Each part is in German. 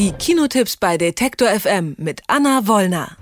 Die Kinotipps bei Detektor FM mit Anna Wollner.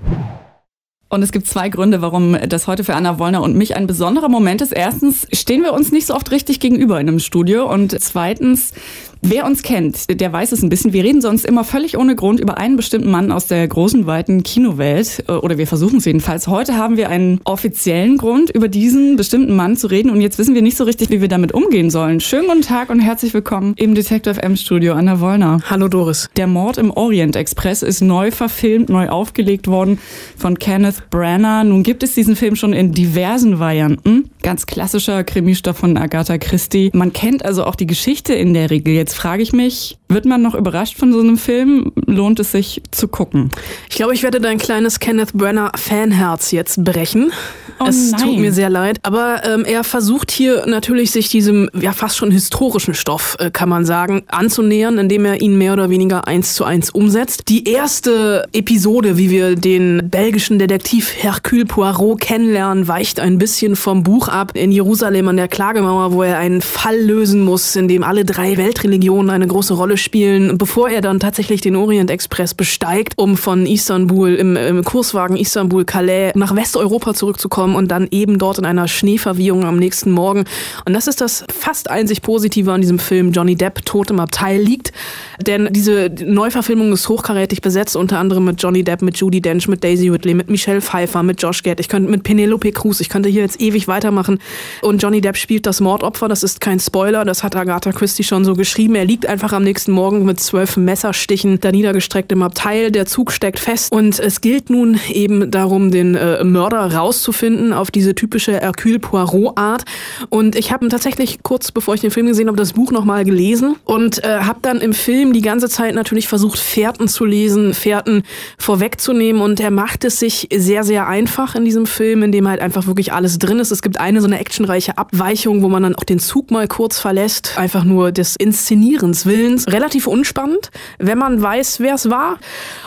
Und es gibt zwei Gründe, warum das heute für Anna Wollner und mich ein besonderer Moment ist. Erstens stehen wir uns nicht so oft richtig gegenüber in einem Studio. Und zweitens Wer uns kennt, der weiß es ein bisschen. Wir reden sonst immer völlig ohne Grund über einen bestimmten Mann aus der großen, weiten Kinowelt. Äh, oder wir versuchen es jedenfalls. Heute haben wir einen offiziellen Grund, über diesen bestimmten Mann zu reden. Und jetzt wissen wir nicht so richtig, wie wir damit umgehen sollen. Schönen guten Tag und herzlich willkommen im Detective FM Studio, Anna Wollner. Hallo Doris. Der Mord im Orient Express ist neu verfilmt, neu aufgelegt worden von Kenneth Branagh. Nun gibt es diesen Film schon in diversen Varianten. Ganz klassischer Krimistoff von Agatha Christie. Man kennt also auch die Geschichte in der Regel. Jetzt frage ich mich, wird man noch überrascht von so einem Film? Lohnt es sich zu gucken? Ich glaube, ich werde dein kleines Kenneth Brenner Fanherz jetzt brechen. Oh es nein. tut mir sehr leid. Aber ähm, er versucht hier natürlich sich diesem ja fast schon historischen Stoff, äh, kann man sagen, anzunähern, indem er ihn mehr oder weniger eins zu eins umsetzt. Die erste Episode, wie wir den belgischen Detektiv Hercule Poirot kennenlernen, weicht ein bisschen vom Buch ab in Jerusalem an der Klagemauer, wo er einen Fall lösen muss, in dem alle drei Weltreligionen eine große Rolle spielen, bevor er dann tatsächlich den Orient Express besteigt, um von Istanbul im, im Kurswagen Istanbul-Calais nach Westeuropa zurückzukommen und dann eben dort in einer Schneeverwehung am nächsten Morgen. Und das ist das fast einzig Positive an diesem Film. Johnny Depp tot im Abteil liegt. Denn diese Neuverfilmung ist hochkarätig besetzt, unter anderem mit Johnny Depp, mit Judy Dench, mit Daisy Ridley, mit Michelle Pfeiffer, mit Josh Gad. Ich könnte mit Penelope Cruz, ich könnte hier jetzt ewig weitermachen. Und Johnny Depp spielt das Mordopfer, das ist kein Spoiler, das hat Agatha Christie schon so geschrieben. Er liegt einfach am nächsten Morgen mit zwölf Messerstichen da niedergestreckt im Abteil. Der Zug steckt fest und es gilt nun eben darum, den äh, Mörder rauszufinden auf diese typische Hercule Poirot-Art. Und ich habe tatsächlich kurz bevor ich den Film gesehen habe, das Buch nochmal gelesen und äh, habe dann im Film die ganze Zeit natürlich versucht, Fährten zu lesen, Fährten vorwegzunehmen und er macht es sich sehr, sehr einfach in diesem Film, in dem halt einfach wirklich alles drin ist. Es gibt eine so eine actionreiche Abweichung, wo man dann auch den Zug mal kurz verlässt, einfach nur des Inszenierens Willens. Relativ unspannend, wenn man weiß, wer es war.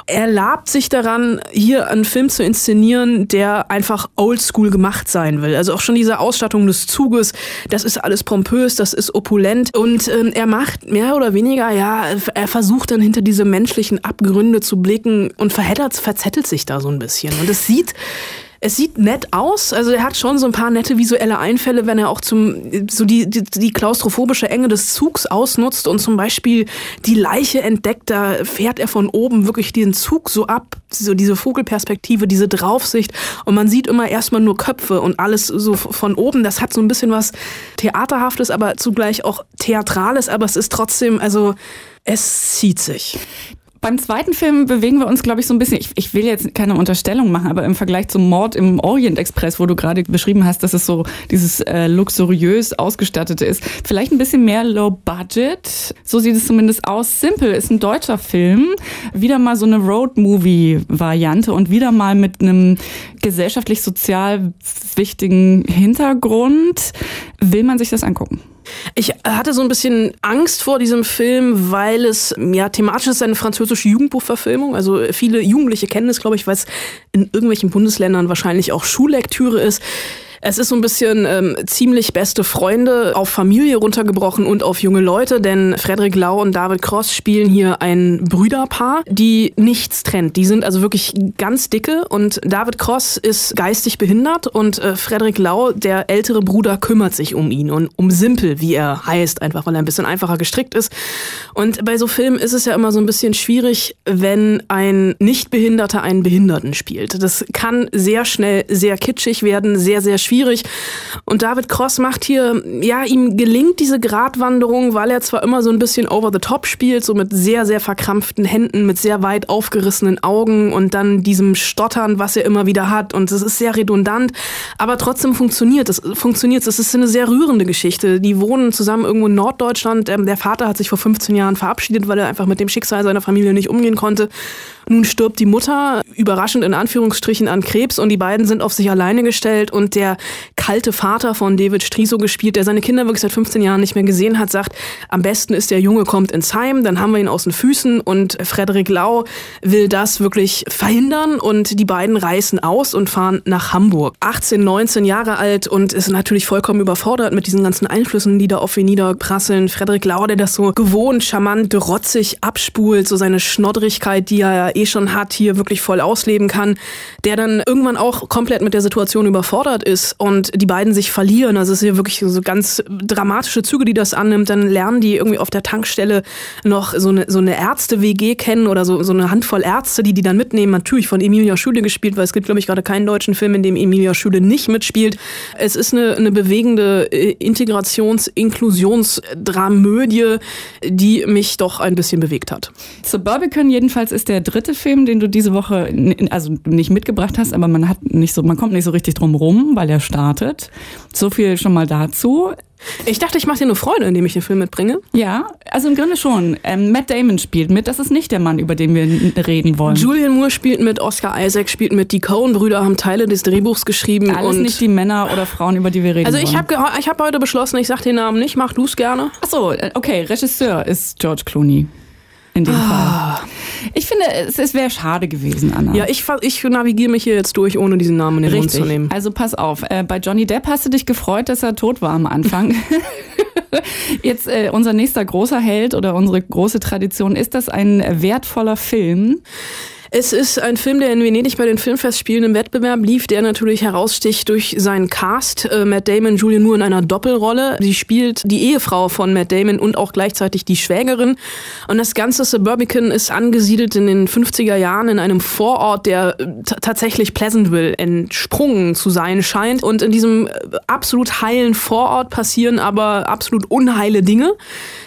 Er labt sich daran, hier einen Film zu inszenieren, der einfach oldschool gemacht sein will. Also auch schon diese Ausstattung des Zuges, das ist alles pompös, das ist opulent und ähm, er macht mehr oder weniger, ja, er versucht dann hinter diese menschlichen Abgründe zu blicken und verheddert, verzettelt sich da so ein bisschen. Und es sieht es sieht nett aus. Also er hat schon so ein paar nette visuelle Einfälle, wenn er auch zum so die, die, die klaustrophobische Enge des Zugs ausnutzt und zum Beispiel die Leiche entdeckt. Da fährt er von oben wirklich den Zug so ab, so diese Vogelperspektive, diese Draufsicht. Und man sieht immer erstmal nur Köpfe und alles so von oben. Das hat so ein bisschen was Theaterhaftes, aber zugleich auch Theatrales. Aber es ist trotzdem, also es zieht sich. Beim zweiten Film bewegen wir uns, glaube ich, so ein bisschen. Ich, ich, will jetzt keine Unterstellung machen, aber im Vergleich zum Mord im Orient Express, wo du gerade beschrieben hast, dass es so dieses äh, luxuriös ausgestattete ist, vielleicht ein bisschen mehr Low Budget. So sieht es zumindest aus. Simple ist ein deutscher Film. Wieder mal so eine Road-Movie-Variante und wieder mal mit einem gesellschaftlich-sozial wichtigen Hintergrund. Will man sich das angucken? Ich hatte so ein bisschen Angst vor diesem Film, weil es ja thematisch ist eine französische Jugendbuchverfilmung. Also viele Jugendliche kennen es, glaube ich, weil es in irgendwelchen Bundesländern wahrscheinlich auch Schullektüre ist. Es ist so ein bisschen ähm, ziemlich beste Freunde auf Familie runtergebrochen und auf junge Leute, denn Frederik Lau und David Cross spielen hier ein Brüderpaar, die nichts trennt. Die sind also wirklich ganz dicke und David Cross ist geistig behindert und äh, Frederik Lau, der ältere Bruder, kümmert sich um ihn und um Simpel, wie er heißt, einfach weil er ein bisschen einfacher gestrickt ist. Und bei so Filmen ist es ja immer so ein bisschen schwierig, wenn ein Nichtbehinderter einen Behinderten spielt. Das kann sehr schnell sehr kitschig werden, sehr, sehr schwierig schwierig. Und David Cross macht hier, ja, ihm gelingt diese Gratwanderung, weil er zwar immer so ein bisschen over the top spielt, so mit sehr, sehr verkrampften Händen, mit sehr weit aufgerissenen Augen und dann diesem Stottern, was er immer wieder hat. Und es ist sehr redundant, aber trotzdem funktioniert es. Funktioniert es. ist eine sehr rührende Geschichte. Die wohnen zusammen irgendwo in Norddeutschland. Ähm, der Vater hat sich vor 15 Jahren verabschiedet, weil er einfach mit dem Schicksal seiner Familie nicht umgehen konnte. Nun stirbt die Mutter, überraschend in Anführungsstrichen, an Krebs und die beiden sind auf sich alleine gestellt und der kalte Vater von David Striso gespielt, der seine Kinder wirklich seit 15 Jahren nicht mehr gesehen hat, sagt, am besten ist der Junge kommt ins Heim, dann haben wir ihn aus den Füßen und Frederik Lau will das wirklich verhindern und die beiden reißen aus und fahren nach Hamburg. 18, 19 Jahre alt und ist natürlich vollkommen überfordert mit diesen ganzen Einflüssen, die da auf ihn niederprasseln. Frederik Lau, der das so gewohnt, charmant, rotzig abspult, so seine Schnoddrigkeit, die er eh schon hat, hier wirklich voll ausleben kann, der dann irgendwann auch komplett mit der Situation überfordert ist und die beiden sich verlieren. Also es ist hier wirklich so ganz dramatische Züge, die das annimmt. Dann lernen die irgendwie auf der Tankstelle noch so eine, so eine Ärzte-WG kennen oder so, so eine Handvoll Ärzte, die die dann mitnehmen. Natürlich von Emilia Schüle gespielt, weil es gibt, glaube ich, gerade keinen deutschen Film, in dem Emilia Schüle nicht mitspielt. Es ist eine, eine bewegende äh, Integrations-, Inklusionsdramödie, die mich doch ein bisschen bewegt hat. Suburbicon jedenfalls ist der dritte Film, den du diese Woche also nicht mitgebracht hast, aber man hat nicht so, man kommt nicht so richtig drum rum, weil er startet. So viel schon mal dazu. Ich dachte, ich mache dir eine Freude, indem ich den Film mitbringe. Ja, also im Grunde schon. Ähm, Matt Damon spielt mit. Das ist nicht der Mann, über den wir reden wollen. Julian Moore spielt mit, Oscar Isaac spielt mit. Die Coen-Brüder haben Teile des Drehbuchs geschrieben. Alles und nicht die Männer oder Frauen, über die wir reden Also ich habe ich hab heute beschlossen, ich sag den Namen nicht. Mach du es gerne. Achso, äh, okay. Regisseur ist George Clooney in dem ah. Fall. Ich finde, es, es wäre schade gewesen, Anna. Ja, ich, ich navigiere mich hier jetzt durch, ohne diesen Namen in den Richtig. Mund zu nehmen. Also pass auf, äh, bei Johnny Depp hast du dich gefreut, dass er tot war am Anfang. jetzt äh, unser nächster großer Held oder unsere große Tradition, ist das ein wertvoller Film? Es ist ein Film, der in Venedig bei den Filmfestspielen im Wettbewerb lief, der natürlich heraussticht durch seinen Cast. Äh, Matt Damon, Julian Moore in einer Doppelrolle. Sie spielt die Ehefrau von Matt Damon und auch gleichzeitig die Schwägerin. Und das ganze Suburbican ist angesiedelt in den 50er Jahren in einem Vorort, der äh, tatsächlich Pleasantville entsprungen zu sein scheint. Und in diesem äh, absolut heilen Vorort passieren aber absolut unheile Dinge.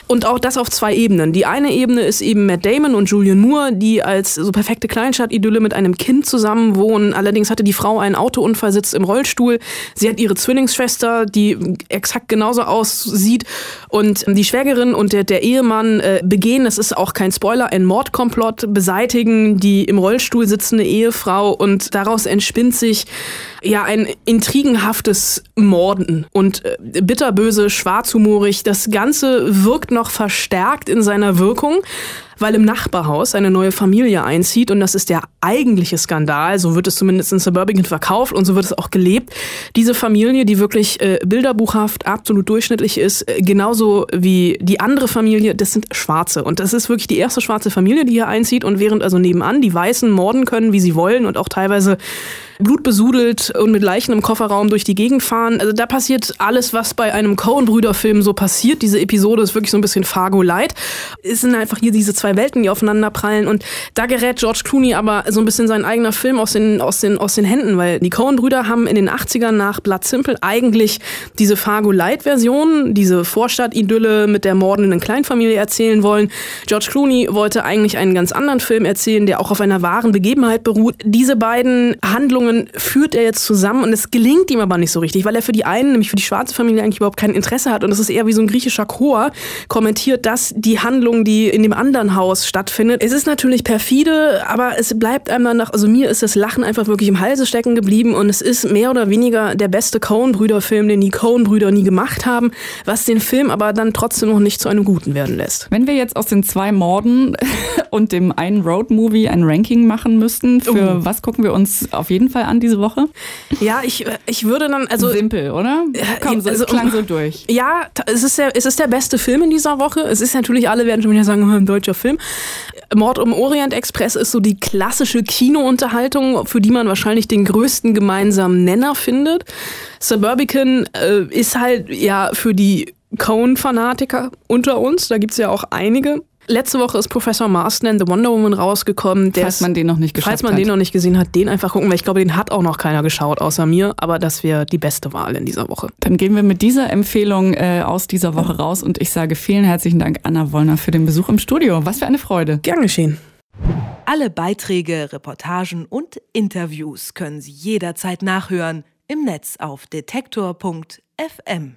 Und auch das auf zwei Ebenen. Die eine Ebene ist eben Matt Damon und Julian Moore, die als so perfekte Kleinstadt-Idylle mit einem Kind zusammen wohnen. Allerdings hatte die Frau einen Autounfall, sitzt im Rollstuhl. Sie hat ihre Zwillingsschwester, die exakt genauso aussieht. Und die Schwägerin und der, der Ehemann äh, begehen, das ist auch kein Spoiler, ein Mordkomplott, beseitigen die im Rollstuhl sitzende Ehefrau und daraus entspinnt sich ja ein intrigenhaftes Morden und äh, bitterböse, schwarzhumorig. Das Ganze wirkt noch verstärkt in seiner Wirkung, weil im Nachbarhaus eine neue Familie einzieht und das ist der eigentliche Skandal, so wird es zumindest in Suburban verkauft und so wird es auch gelebt. Diese Familie, die wirklich äh, bilderbuchhaft absolut durchschnittlich ist, äh, genauso wie die andere Familie, das sind Schwarze und das ist wirklich die erste schwarze Familie, die hier einzieht und während also nebenan die Weißen morden können, wie sie wollen und auch teilweise blutbesudelt und mit Leichen im Kofferraum durch die Gegend fahren. Also da passiert alles, was bei einem Coen-Brüder-Film so passiert. Diese Episode ist wirklich so ein bisschen Fargo-Light. Es sind einfach hier diese zwei Welten, die aufeinander prallen. Und da gerät George Clooney aber so ein bisschen sein eigener Film aus den, aus den, aus den Händen, weil die Coen-Brüder haben in den 80ern nach Blood Simple eigentlich diese Fargo-Light-Version, diese Vorstadt-Idylle mit der mordenden Kleinfamilie erzählen wollen. George Clooney wollte eigentlich einen ganz anderen Film erzählen, der auch auf einer wahren Begebenheit beruht. Diese beiden Handlungen Handlungen führt er jetzt zusammen und es gelingt ihm aber nicht so richtig, weil er für die einen, nämlich für die schwarze Familie, eigentlich überhaupt kein Interesse hat und es ist eher wie so ein griechischer Chor, kommentiert das die Handlung, die in dem anderen Haus stattfindet. Es ist natürlich perfide, aber es bleibt einem dann nach, also mir ist das Lachen einfach wirklich im Halse stecken geblieben und es ist mehr oder weniger der beste Coen-Brüder-Film, den die Coen-Brüder nie gemacht haben, was den Film aber dann trotzdem noch nicht zu einem guten werden lässt. Wenn wir jetzt aus den zwei Morden und dem einen Road-Movie ein Ranking machen müssten, für oh. was gucken wir uns auf jeden Fall Fall an diese Woche? Ja, ich, ich würde dann, also. Simpel, oder? Komm, so, also, klang so durch. Ja, es ist, der, es ist der beste Film in dieser Woche. Es ist natürlich, alle werden schon wieder sagen, ein deutscher Film. Mord um Orient Express ist so die klassische Kinounterhaltung, für die man wahrscheinlich den größten gemeinsamen Nenner findet. Suburbican äh, ist halt ja für die Cone-Fanatiker unter uns, da gibt es ja auch einige, Letzte Woche ist Professor Marston and the Wonder Woman rausgekommen. falls man den noch nicht geschaut hat. Falls man hat. den noch nicht gesehen hat, den einfach gucken, weil ich glaube, den hat auch noch keiner geschaut, außer mir. Aber das wäre die beste Wahl in dieser Woche. Dann gehen wir mit dieser Empfehlung äh, aus dieser Woche raus und ich sage vielen herzlichen Dank, Anna Wollner, für den Besuch im Studio. Was für eine Freude. Gern geschehen. Alle Beiträge, Reportagen und Interviews können Sie jederzeit nachhören im Netz auf detektor.fm.